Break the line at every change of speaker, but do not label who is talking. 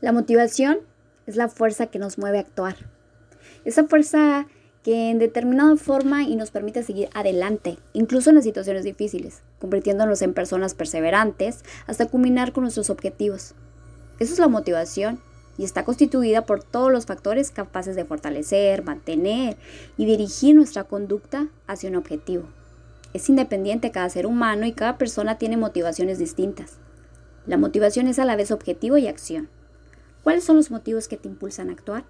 La motivación es la fuerza que nos mueve a actuar. Esa fuerza que en determinada forma y nos permite seguir adelante, incluso en las situaciones difíciles, convirtiéndonos en personas perseverantes hasta culminar con nuestros objetivos. Eso es la motivación y está constituida por todos los factores capaces de fortalecer, mantener y dirigir nuestra conducta hacia un objetivo. Es independiente cada ser humano y cada persona tiene motivaciones distintas. La motivación es a la vez objetivo y acción. ¿Cuáles son los motivos que te impulsan a actuar?